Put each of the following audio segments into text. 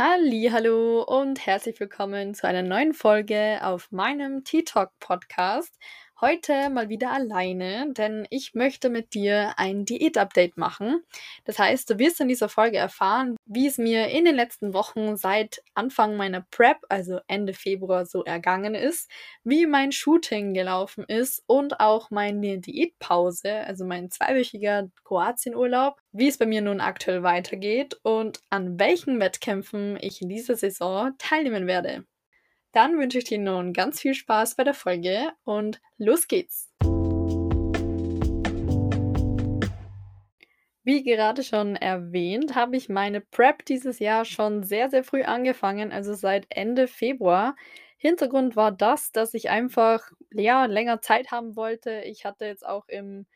Hallo und herzlich willkommen zu einer neuen Folge auf meinem Tea Talk Podcast. Heute mal wieder alleine, denn ich möchte mit dir ein Diät-Update machen. Das heißt, du wirst in dieser Folge erfahren, wie es mir in den letzten Wochen seit Anfang meiner Prep, also Ende Februar, so ergangen ist, wie mein Shooting gelaufen ist und auch meine Diätpause, also mein zweiwöchiger Kroatienurlaub, wie es bei mir nun aktuell weitergeht und an welchen Wettkämpfen ich in dieser Saison teilnehmen werde. Dann wünsche ich dir nun ganz viel Spaß bei der Folge und los geht's! Wie gerade schon erwähnt, habe ich meine Prep dieses Jahr schon sehr, sehr früh angefangen, also seit Ende Februar. Hintergrund war das, dass ich einfach ja, länger Zeit haben wollte. Ich hatte jetzt auch im,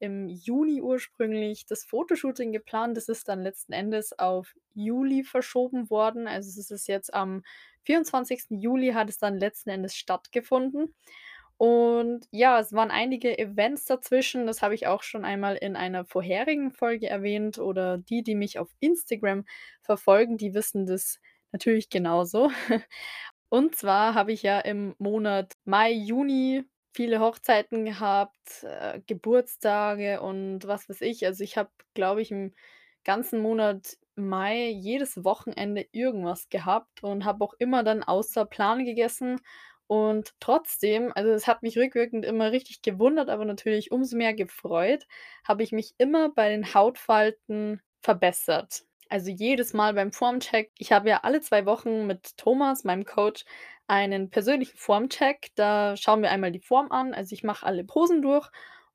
im Juni ursprünglich das Fotoshooting geplant. Das ist dann letzten Endes auf Juli verschoben worden. Also es ist jetzt am 24. Juli hat es dann letzten Endes stattgefunden. Und ja, es waren einige Events dazwischen. Das habe ich auch schon einmal in einer vorherigen Folge erwähnt. Oder die, die mich auf Instagram verfolgen, die wissen das natürlich genauso. Und zwar habe ich ja im Monat Mai, Juni viele Hochzeiten gehabt, äh, Geburtstage und was weiß ich. Also ich habe, glaube ich, im ganzen Monat Mai jedes Wochenende irgendwas gehabt und habe auch immer dann außer Plan gegessen. Und trotzdem, also es hat mich rückwirkend immer richtig gewundert, aber natürlich umso mehr gefreut, habe ich mich immer bei den Hautfalten verbessert. Also jedes Mal beim Formcheck. Ich habe ja alle zwei Wochen mit Thomas, meinem Coach, einen persönlichen Formcheck. Da schauen wir einmal die Form an. Also ich mache alle Posen durch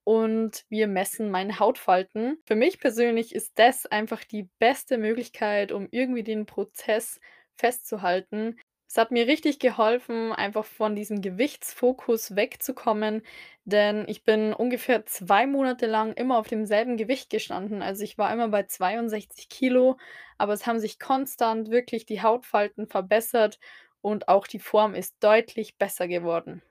und wir messen meine Hautfalten. Für mich persönlich ist das einfach die beste Möglichkeit, um irgendwie den Prozess festzuhalten. Es hat mir richtig geholfen, einfach von diesem Gewichtsfokus wegzukommen, denn ich bin ungefähr zwei Monate lang immer auf demselben Gewicht gestanden. Also ich war immer bei 62 Kilo, aber es haben sich konstant wirklich die Hautfalten verbessert und auch die Form ist deutlich besser geworden.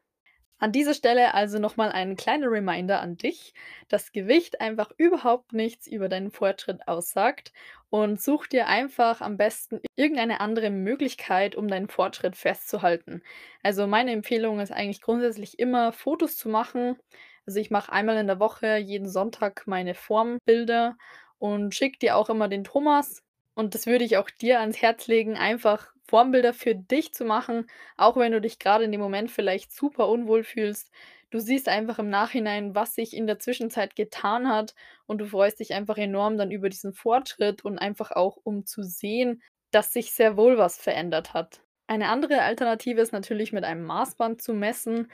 An dieser Stelle also nochmal ein kleiner Reminder an dich, dass Gewicht einfach überhaupt nichts über deinen Fortschritt aussagt und such dir einfach am besten irgendeine andere Möglichkeit, um deinen Fortschritt festzuhalten. Also meine Empfehlung ist eigentlich grundsätzlich immer Fotos zu machen. Also ich mache einmal in der Woche jeden Sonntag meine Formbilder und schicke dir auch immer den Thomas. Und das würde ich auch dir ans Herz legen, einfach Formbilder für dich zu machen, auch wenn du dich gerade in dem Moment vielleicht super unwohl fühlst. Du siehst einfach im Nachhinein, was sich in der Zwischenzeit getan hat und du freust dich einfach enorm dann über diesen Fortschritt und einfach auch, um zu sehen, dass sich sehr wohl was verändert hat. Eine andere Alternative ist natürlich mit einem Maßband zu messen.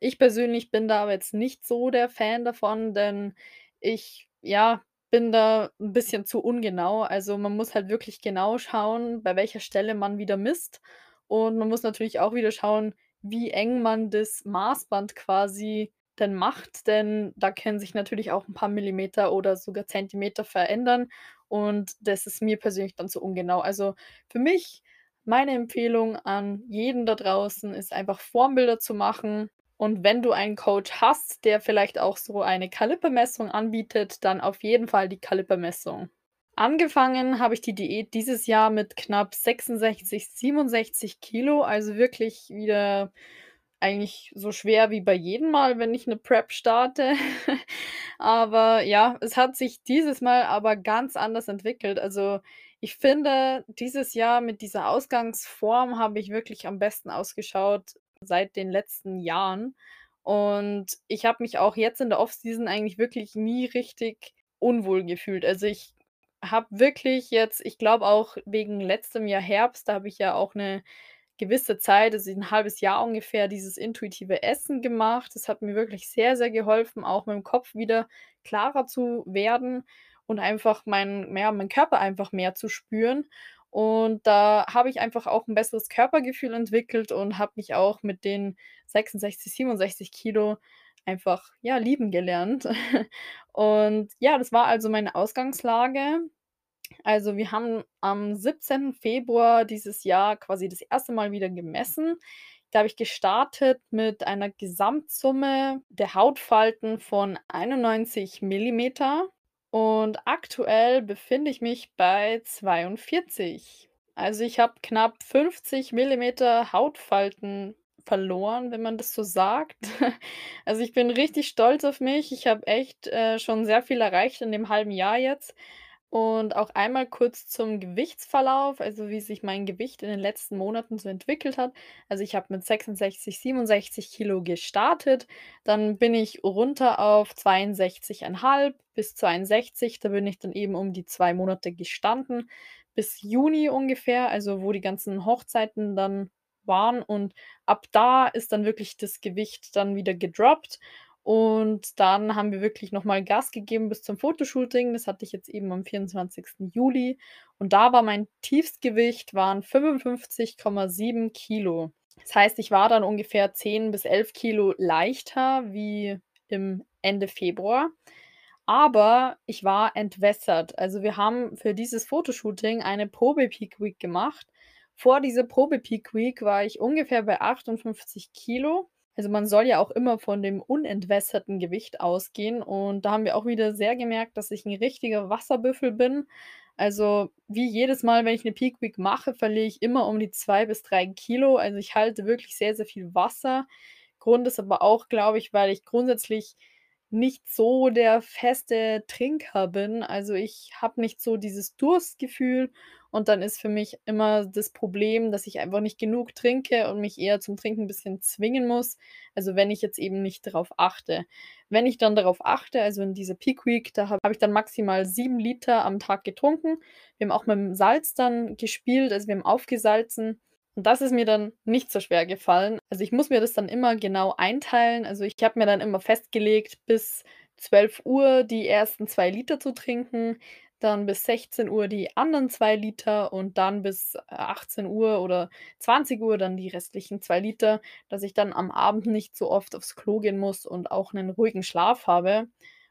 Ich persönlich bin da aber jetzt nicht so der Fan davon, denn ich, ja, bin da ein bisschen zu ungenau. Also, man muss halt wirklich genau schauen, bei welcher Stelle man wieder misst. Und man muss natürlich auch wieder schauen, wie eng man das Maßband quasi denn macht, denn da können sich natürlich auch ein paar Millimeter oder sogar Zentimeter verändern und das ist mir persönlich dann zu ungenau. Also, für mich meine Empfehlung an jeden da draußen ist einfach Formbilder zu machen und wenn du einen Coach hast, der vielleicht auch so eine Kalipermessung anbietet, dann auf jeden Fall die Kalipermessung. Angefangen habe ich die Diät dieses Jahr mit knapp 66, 67 Kilo, also wirklich wieder eigentlich so schwer wie bei jedem Mal, wenn ich eine Prep starte. aber ja, es hat sich dieses Mal aber ganz anders entwickelt. Also ich finde, dieses Jahr mit dieser Ausgangsform habe ich wirklich am besten ausgeschaut seit den letzten Jahren. Und ich habe mich auch jetzt in der Offseason eigentlich wirklich nie richtig unwohl gefühlt. Also ich habe wirklich jetzt, ich glaube auch wegen letztem Jahr Herbst, da habe ich ja auch eine gewisse Zeit, also ein halbes Jahr ungefähr, dieses intuitive Essen gemacht. Das hat mir wirklich sehr, sehr geholfen, auch mit dem Kopf wieder klarer zu werden und einfach meinen, ja, meinen Körper einfach mehr zu spüren. Und da habe ich einfach auch ein besseres Körpergefühl entwickelt und habe mich auch mit den 66, 67 Kilo einfach, ja, lieben gelernt. Und ja, das war also meine Ausgangslage. Also, wir haben am 17. Februar dieses Jahr quasi das erste Mal wieder gemessen. Da habe ich gestartet mit einer Gesamtsumme der Hautfalten von 91 Millimeter. Und aktuell befinde ich mich bei 42. Also, ich habe knapp 50 Millimeter Hautfalten verloren, wenn man das so sagt. Also, ich bin richtig stolz auf mich. Ich habe echt, äh, schon sehr viel erreicht in dem halben Jahr jetzt. Und auch einmal kurz zum Gewichtsverlauf, also wie sich mein Gewicht in den letzten Monaten so entwickelt hat. Also ich habe mit 66, 67 Kilo gestartet, dann bin ich runter auf 62,5 bis 62. Da bin ich dann eben um die 2 Monate gestanden, bis Juni ungefähr, also wo die ganzen Hochzeiten dann waren. Und ab da ist dann wirklich das Gewicht dann wieder gedroppt. Und dann haben wir wirklich noch mal Gas gegeben bis zum Fotoshooting. Das hatte ich jetzt eben am 24. Juli. Und da war mein Tiefstgewicht waren 55,7 Kilo. Das heißt, ich war dann ungefähr 10 bis 11 Kilo leichter wie im Ende Februar. Aber ich war entwässert. Also, wir haben für dieses Fotoshooting eine Probe-Peak Week gemacht. Vor dieser Probe-Peak Week war ich ungefähr bei 58 Kilo. Also, man soll ja auch immer von dem unentwässerten Gewicht ausgehen und da haben wir auch wieder sehr gemerkt, dass ich 'n richtiger Wasserbüffel bin. Also, wie jedes Mal, wenn ich 'ne Peak Week mache, verliere ich immer um die 2 bis 3 Kilo. Also, ich halte wirklich sehr, sehr viel Wasser. Grund ist aber auch, glaube ich, weil ich grundsätzlich nicht so der feste Trinker bin. Also, ich habe nicht so dieses Durstgefühl und dann ist für mich immer das Problem, dass ich einfach nicht genug trinke und mich eher zum Trinken 'n bisschen zwingen muss, also wenn ich jetzt eben nicht darauf achte. Wenn ich dann darauf achte, also in dieser Peak Week, da habe habe ich dann maximal 7 Liter am Tag getrunken. Wir haben auch mit'm Salz dann gespielt, also wir haben aufgesalzen und das ist mir dann nicht so schwer gefallen. Also, ich muss mir das dann immer genau einteilen. Also, ich habe mir dann immer festgelegt, bis 12:00 die ersten 2 Liter zu trinken, dann bis 16:00 die anderen 2 Liter und dann bis 18:00 oder 20:00 dann die restlichen 2 Liter, dass ich dann am Abend nicht so oft aufs Klo gehen muss und auch 'nen ruhigen Schlaf habe.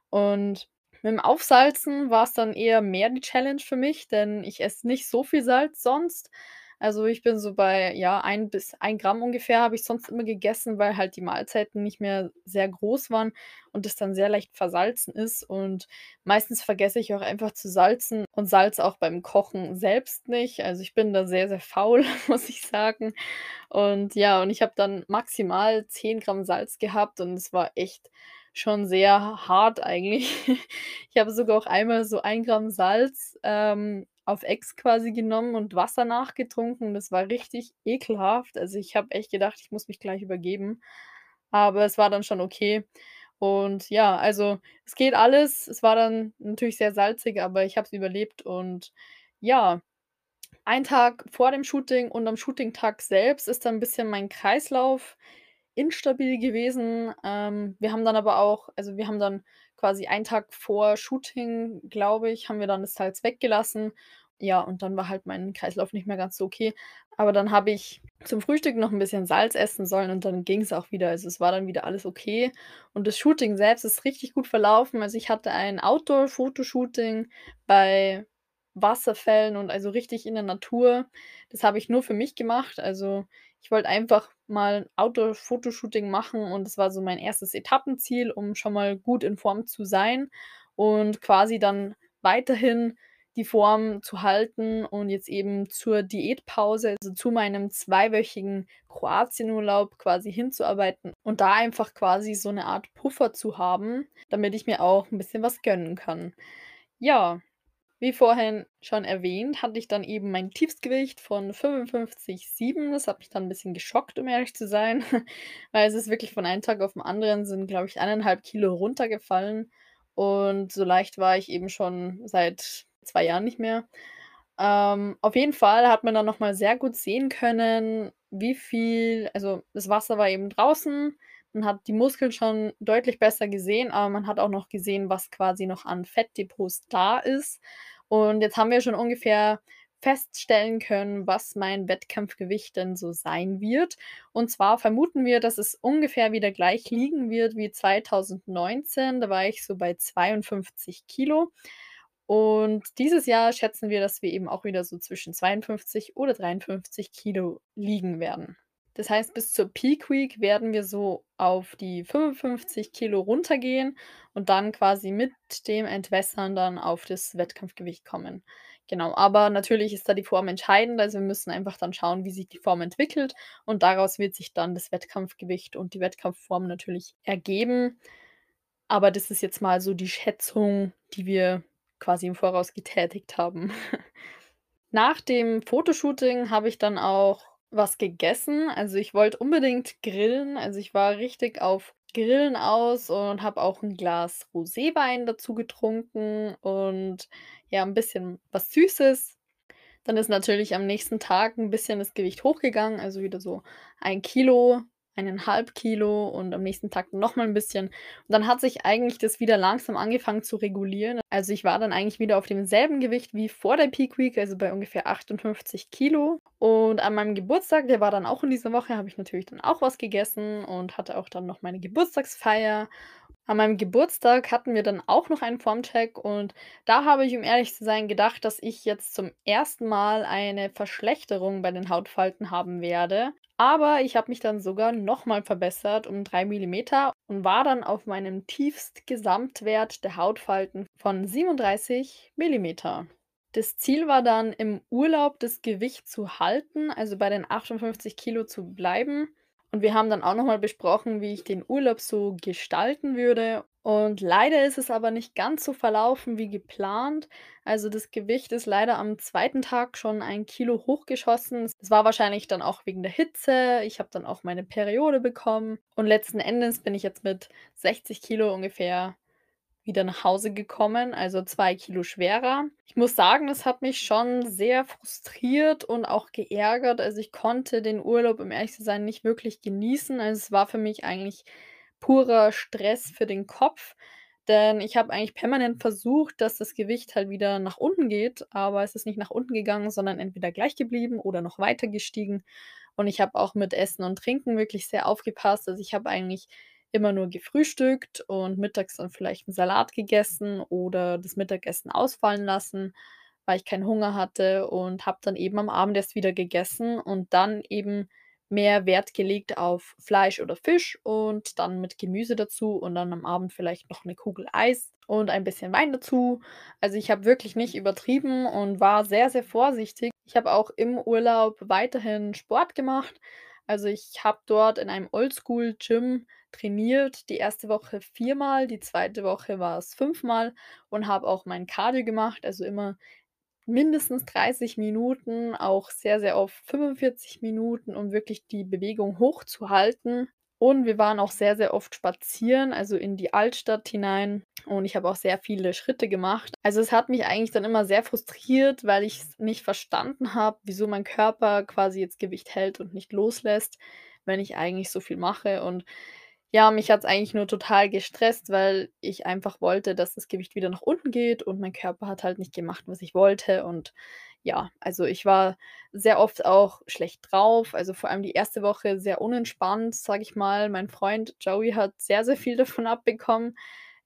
Und mit'm Aufsalzen war's dann eher mehr die Challenge für mich, denn ich esse nicht so viel Salz sonst. Also, ich bin so bei, ja, 1 bis 1 Gramm ungefähr habe ich sonst immer gegessen, weil halt die Mahlzeiten nicht mehr sehr groß waren und das dann sehr leicht versalzen ist. Und meistens vergesse ich auch einfach zu salzen und salze auch beim Kochen selbst nicht. Also, ich bin da sehr, sehr faul, muss ich sagen. Und ja, und ich habe dann maximal 10 Gramm Salz gehabt und es war echt schon sehr hart eigentlich. Ich habe sogar auch einmal so 1 Gramm Salz, ähm, auf Ex quasi genommen und Wasser nachgetrunken. Das war richtig ekelhaft. Also, ich habe echt gedacht, ich muss mich gleich übergeben, aber es war dann schon okay. Und ja, also, es geht alles. Es war dann natürlich sehr salzig, aber ich habe es überlebt und ja, ein Tag vor dem Shooting und am Shooting-Tag selbst ist dann 'n bisschen mein Kreislauf instabil gewesen. Ähm, wir haben dann aber auch also, wir haben dann quasi einen Tag vor Shooting, glaube ich, haben wir dann das Salz weggelassen. Ja, und dann war halt mein Kreislauf nicht mehr ganz so okay. Aber dann habe ich zum Frühstück noch 'n bisschen Salz essen sollen und dann ging's auch wieder. Also, es war dann wieder alles okay. Und das Shooting selbst ist richtig gut verlaufen. Also, ich hatte ein Outdoor-Fotoshooting bei Wasserfällen und also richtig in der Natur. Das habe ich nur für mich gemacht. Also, ich wollte einfach mal Outdoor-Fotoshooting machen und das war so mein 1. Etappenziel, um schon mal gut in Form zu sein und quasi dann weiterhin die Form zu halten und jetzt eben zur Diätpause, also zu meinem zweiwöchigen Kroatienurlaub quasi hinzuarbeiten und da einfach quasi so 'ne Art Puffer zu haben, damit ich mir auch 'n bisschen was gönnen kann. Ja, wie vorhin schon erwähnt, hatte ich dann eben mein Tiefstgewicht von 55,7. Das hat mich dann 'n bisschen geschockt, um ehrlich zu sein, weil es ist wirklich von einem Tag auf 'n anderen sind, glaube ich, 1,5 Kilo runtergefallen und so leicht war ich eben schon seit 2 Jahren nicht mehr. Ähm, auf jeden Fall hat man dann noch mal sehr gut sehen können, wie viel also, das Wasser war eben draußen. Man hat die Muskeln schon deutlich besser gesehen, aber man hat auch noch gesehen, was quasi noch an Fettdepots da ist. Und jetzt haben wir schon ungefähr feststellen können, was mein Wettkampfgewicht denn so sein wird. Und zwar vermuten wir, dass es ungefähr wieder gleich liegen wird wie 2019. Da war ich so bei 52 Kilo. Und dieses Jahr schätzen wir, dass wir eben auch wieder so zwischen 52 oder 53 Kilo liegen werden. Das heißt, bis zur Peak Week werden wir so auf die 55 Kilo runtergehen und dann quasi mit dem Entwässern dann auf das Wettkampfgewicht kommen. Genau, aber natürlich ist da die Form entscheidend. Also, wir müssen einfach dann schauen, wie sich die Form entwickelt und daraus wird sich dann das Wettkampfgewicht und die Wettkampfform natürlich ergeben. Aber das ist jetzt mal so die Schätzung, die wir quasi im Voraus getätigt haben. Nach dem Fotoshooting habe ich dann auch was gegessen. Also, ich wollte unbedingt grillen. Also, ich war richtig auf Grillen aus und habe auch 'n Glas Roséwein dazu getrunken und ja, 'n bisschen was Süßes. Dann ist natürlich am nächsten Tag 'n bisschen das Gewicht hochgegangen, also wieder so 1 Kilo, 1,5 Kilo und am nächsten Tag noch mal 'n bisschen. Und dann hat sich eigentlich das wieder langsam angefangen zu regulieren. Also, ich war dann eigentlich wieder auf demselben Gewicht wie vor der Peak Week, also bei ungefähr 58 Kilo. Und an meinem Geburtstag, der war dann auch in dieser Woche, habe ich natürlich dann auch was gegessen und hatte auch dann noch meine Geburtstagsfeier. An meinem Geburtstag hatten wir dann auch noch einen Formcheck und da habe ich, um ehrlich zu sein, gedacht, dass ich jetzt zum ersten Mal eine Verschlechterung bei den Hautfalten haben werde. Aber ich habe mich dann sogar noch mal verbessert um 3 Millimeter und war dann auf meinem Tiefstgesamtwert der Hautfalten von 37 Millimeter. Das Ziel war dann im Urlaub das Gewicht zu halten, also bei den 58 Kilo zu bleiben. Und wir haben dann auch noch mal besprochen, wie ich den Urlaub so gestalten würde. Und leider ist es aber nicht ganz so verlaufen wie geplant. Also, das Gewicht ist leider am 2. Tag schon 1 Kilo hochgeschossen. Es war wahrscheinlich dann auch wegen der Hitze. Ich habe dann auch meine Periode bekommen und letzten Endes bin ich jetzt mit 60 Kilo ungefähr wieder nach Hause gekommen, also 2 Kilo schwerer. Ich muss sagen, das hat mich schon sehr frustriert und auch geärgert. Also, ich konnte den Urlaub, um ehrlich zu sein, nicht wirklich genießen. Also, es war für mich eigentlich purer Stress für den Kopf, denn ich habe eigentlich permanent versucht, dass das Gewicht halt wieder nach unten geht, aber es ist nicht nach unten gegangen, sondern entweder gleich geblieben oder noch weiter gestiegen. Und ich habe auch mit Essen und Trinken wirklich sehr aufgepasst. Also, ich habe eigentlich immer nur gefrühstückt und mittags dann vielleicht 'n Salat gegessen oder das Mittagessen ausfallen lassen, weil ich keinen Hunger hatte und habe dann eben am Abend erst wieder gegessen und dann eben mehr Wert gelegt auf Fleisch oder Fisch und dann mit Gemüse dazu und dann am Abend vielleicht noch 'ne Kugel Eis und ein bisschen Wein dazu. Also, ich habe wirklich nicht übertrieben und war sehr, sehr vorsichtig. Ich habe auch im Urlaub weiterhin Sport gemacht. Also, ich habe dort in einem Oldschool-Gym trainiert, die 1. Woche viermal, die 2. Woche war's fünfmal und habe auch mein Cardio gemacht, also immer mindestens 30 Minuten, auch sehr, sehr oft 45 Minuten, um wirklich die Bewegung hochzuhalten. Und wir waren auch sehr, sehr oft spazieren, also in die Altstadt hinein und ich habe auch sehr viele Schritte gemacht. Also, es hat mich eigentlich dann immer sehr frustriert, weil ich's nicht verstanden habe, wieso mein Körper quasi jetzt Gewicht hält und nicht loslässt, wenn ich eigentlich so viel mache. Und ja, mich hat's eigentlich nur total gestresst, weil ich einfach wollte, dass das Gewicht wieder nach unten geht und mein Körper hat halt nicht gemacht, was ich wollte. Und ja, also, ich war sehr oft auch schlecht drauf, also, vor allem die 1. Woche sehr unentspannt, sage ich mal. Mein Freund Joey hat sehr, sehr viel davon abbekommen.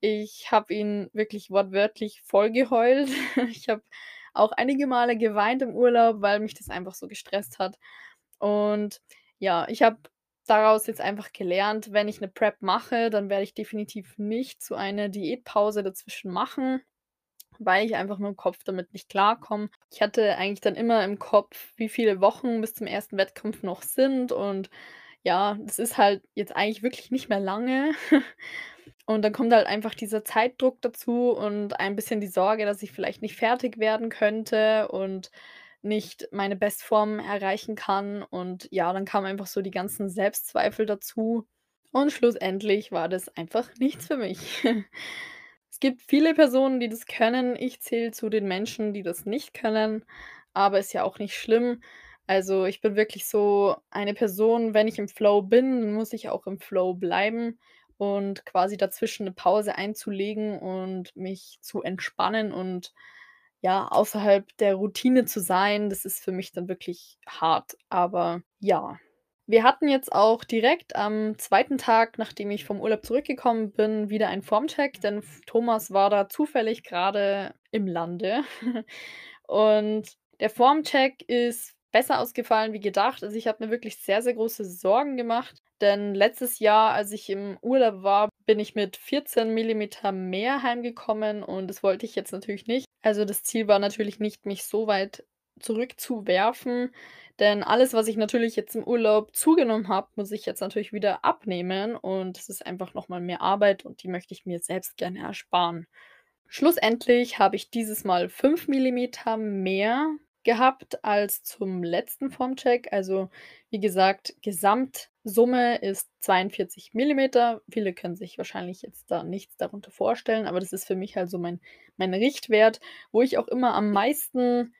Ich habe ihn wirklich wortwörtlich vollgeheult. Ich habe auch einige Male geweint im Urlaub, weil mich das einfach so gestresst hat. Und ja, ich habe daraus jetzt einfach gelernt, wenn ich 'ne Prep mache, dann werde ich definitiv nicht so eine Diätpause dazwischen machen, weil ich einfach mit'm Kopf damit nicht klarkomme. Ich hatte eigentlich dann immer im Kopf, wie viele Wochen bis zum 1. Wettkampf noch sind und ja, das ist halt jetzt eigentlich wirklich nicht mehr lange. Und dann kommt halt einfach dieser Zeitdruck dazu und ein bisschen die Sorge, dass ich vielleicht nicht fertig werden könnte und nicht meine Bestform erreichen kann. Und ja, dann kamen einfach so die ganzen Selbstzweifel dazu und schlussendlich war das einfach nichts für mich. Es gibt viele Personen, die das können. Ich zähle zu den Menschen, die das nicht können, aber ist ja auch nicht schlimm. Also, ich bin wirklich so eine Person, wenn ich im Flow bin, muss ich auch im Flow bleiben und quasi dazwischen 'ne Pause einzulegen und mich zu entspannen und, ja, außerhalb der Routine zu sein, das ist für mich dann wirklich hart, aber ja. Wir hatten jetzt auch direkt am 2. Tag, nachdem ich vom Urlaub zurückgekommen bin, wieder einen Formcheck, denn Thomas war da zufällig grade im Lande. Und der Formcheck ist besser ausgefallen wie gedacht. Also, ich habe mir wirklich sehr, sehr große Sorgen gemacht, denn letztes Jahr, als ich im Urlaub war, bin ich mit 14 Millimeter mehr heimgekommen und das wollte ich jetzt natürlich nicht. Also, das Ziel war natürlich nicht, mich so weit zurückzuwerfen, denn alles, was ich natürlich jetzt im Urlaub zugenommen habe, muss ich jetzt natürlich wieder abnehmen und das ist einfach noch mal mehr Arbeit und die möchte ich mir selbst gerne ersparen. Schlussendlich habe ich dieses Mal 5 Millimeter mehr gehabt als zum letzten Formcheck. Also, wie gesagt, Gesamtsumme ist 42 Millimeter. Viele können sich wahrscheinlich jetzt da nichts darunter vorstellen, aber das ist für mich halt so mein mein Richtwert, wo ich auch immer am meisten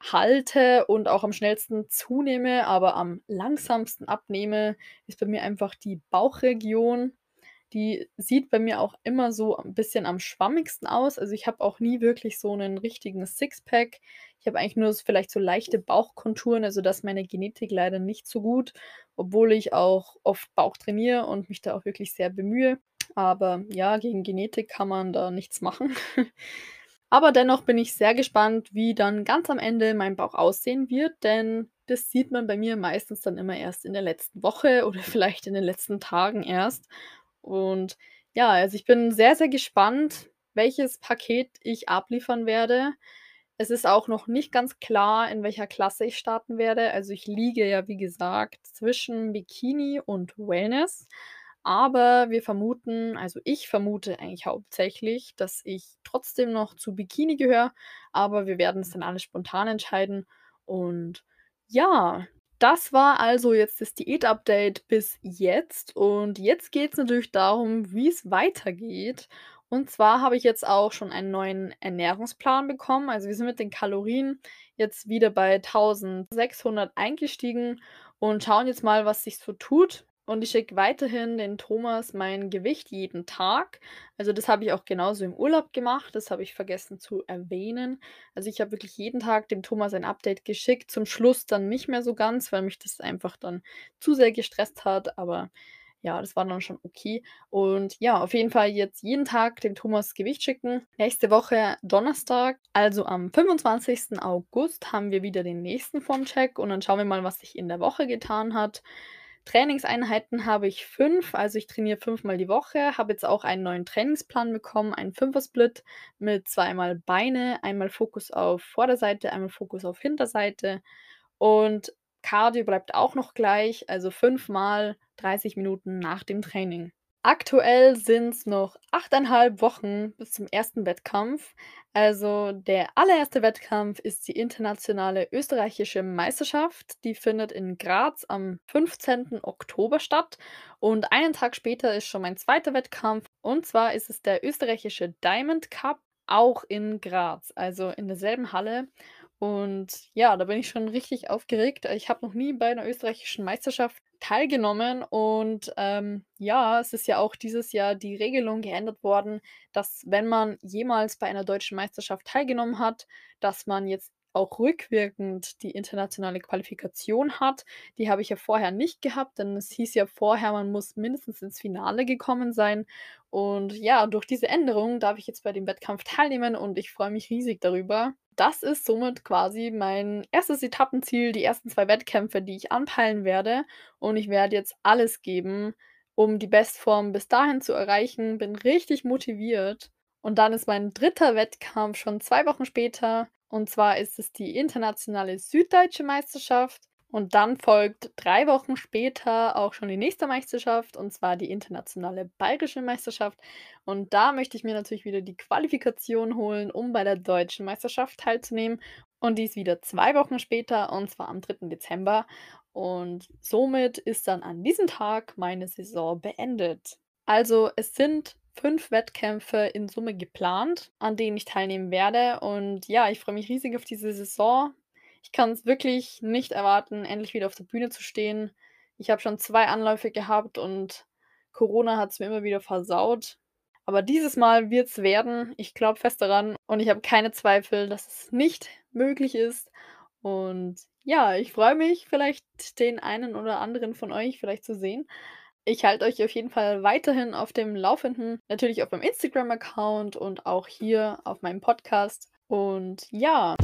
halte und auch am schnellsten zunehme, aber am langsamsten abnehme, ist bei mir einfach die Bauchregion. Die sieht bei mir auch immer so 'n bisschen am schwammigsten aus. Also, ich habe auch nie wirklich so 'nen richtigen Sixpack. Ich habe eigentlich nur s vielleicht so leichte Bauchkonturen, also da ist meine Genetik leider nicht so gut, obwohl ich auch oft Bauch trainiere und mich da auch wirklich sehr bemühe. Aber ja, gegen Genetik kann man da nichts machen. Aber dennoch bin ich sehr gespannt, wie dann ganz am Ende mein Bauch aussehen wird, denn das sieht man bei mir meistens dann immer erst in der letzten Woche oder vielleicht in den letzten Tagen erst. Und ja, also ich bin sehr, sehr gespannt, welches Paket ich abliefern werde. Es ist auch noch nicht ganz klar, in welcher Klasse ich starten werde. Also, ich liege ja, wie gesagt, zwischen Bikini und Wellness, aber wir vermuten also ich vermute eigentlich hauptsächlich, dass ich trotzdem noch zu Bikini gehöre, aber wir werden es dann alle spontan entscheiden. Und ja, das war also jetzt das Diät-Update bis jetzt. Und jetzt geht's natürlich darum, wie es weitergeht. Und zwar habe ich jetzt auch schon einen neuen Ernährungsplan bekommen. Also, wir sind mit den Kalorien jetzt wieder bei 1.600 eingestiegen und schauen jetzt mal, was sich so tut. Und ich schicke weiterhin den Thomas mein Gewicht jeden Tag. Also, das habe ich auch genauso im Urlaub gemacht. Das habe ich vergessen zu erwähnen. Also, ich habe wirklich jeden Tag dem Thomas ein Update geschickt. Zum Schluss dann nicht mehr so ganz, weil mich das einfach dann zu sehr gestresst hat, aber ja, das war dann schon okay. Und ja, auf jeden Fall jetzt jeden Tag dem Thomas Gewicht schicken. Nächste Woche Donnerstag, also am 25. August, haben wir wieder den nächsten Formcheck und dann schauen wir mal, was sich in der Woche getan hat. Trainingseinheiten habe ich 5, also ich trainiere fünfmal die Woche, habe jetzt auch einen neuen Trainingsplan bekommen, einen Fünfer-Split mit zweimal Beine, einmal Fokus auf Vorderseite, einmal Fokus auf Hinterseite und Cardio bleibt auch noch gleich, also fünfmal 30 Minuten nach dem Training. Aktuell sind's noch 8,5 Wochen bis zum ersten Wettkampf. Also, der allererste Wettkampf ist die internationale österreichische Meisterschaft. Die findet in Graz am 15. Oktober statt und einen Tag später ist schon mein zweiter Wettkampf und zwar ist es der österreichische Diamond Cup, auch in Graz, also in derselben Halle. Und ja, da bin ich schon richtig aufgeregt. Ich habe noch nie bei 'ner österreichischen Meisterschaft teilgenommen und, ähm, ja, es ist ja auch dieses Jahr die Regelung geändert worden, dass wenn man jemals bei einer deutschen Meisterschaft teilgenommen hat, dass man jetzt auch rückwirkend die internationale Qualifikation hat. Die habe ich ja vorher nicht gehabt, denn es hieß ja vorher, man muss mindestens ins Finale gekommen sein. Und ja, durch diese Änderung darf ich jetzt bei dem Wettkampf teilnehmen und ich freue mich riesig darüber. Das ist somit quasi mein erstes Etappenziel, die ersten 2 Wettkämpfe, die ich anpeilen werde. Und ich werde jetzt alles geben, um die Bestform bis dahin zu erreichen. Bin richtig motiviert. Und dann ist mein dritter Wettkampf schon 2 Wochen später. Und zwar ist es die internationale süddeutsche Meisterschaft. Und dann folgt 3 Wochen später auch schon die nächste Meisterschaft, und zwar die internationale bayerische Meisterschaft. Und da möchte ich mir natürlich wieder die Qualifikation holen, um bei der deutschen Meisterschaft teilzunehmen. Und die ist wieder 2 Wochen später, und zwar am 3. Dezember. Und somit ist dann an diesem Tag meine Saison beendet. Also, es sind 5 Wettkämpfe in Summe geplant, an denen ich teilnehmen werde. Und ja, ich freue mich riesig auf diese Saison. Ich kann's wirklich nicht erwarten, endlich wieder auf der Bühne zu stehen. Ich habe schon 2 Anläufe gehabt und Corona hat's mir immer wieder versaut. Aber dieses Mal wird's werden. Ich glaube fest daran und ich habe keine Zweifel, dass es nicht möglich ist. Und ja, ich freue mich, vielleicht den einen oder anderen von euch vielleicht zu sehen. Ich halte euch auf jeden Fall weiterhin auf dem Laufenden, natürlich auf meinem Instagram-Account und auch hier auf meinem Podcast. Und ja.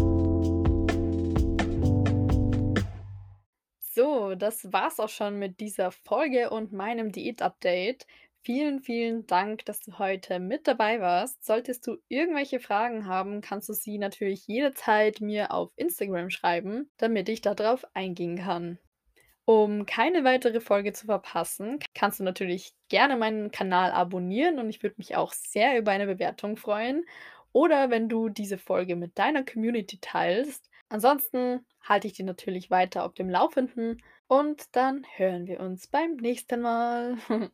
So, das war's auch schon mit dieser Folge und meinem Diät-Update. Vielen, vielen Dank, dass du heute mit dabei warst. Solltest du irgendwelche Fragen haben, kannst du sie natürlich jederzeit mir auf Instagram schreiben, damit ich darauf eingehen kann. Um keine weitere Folge zu verpassen, kannst du natürlich gerne meinen Kanal abonnieren und ich würde mich auch sehr über eine Bewertung freuen oder wenn du diese Folge mit deiner Community teilst. Ansonsten halte ich dich natürlich weiter auf dem Laufenden und dann hören wir uns beim nächsten Mal.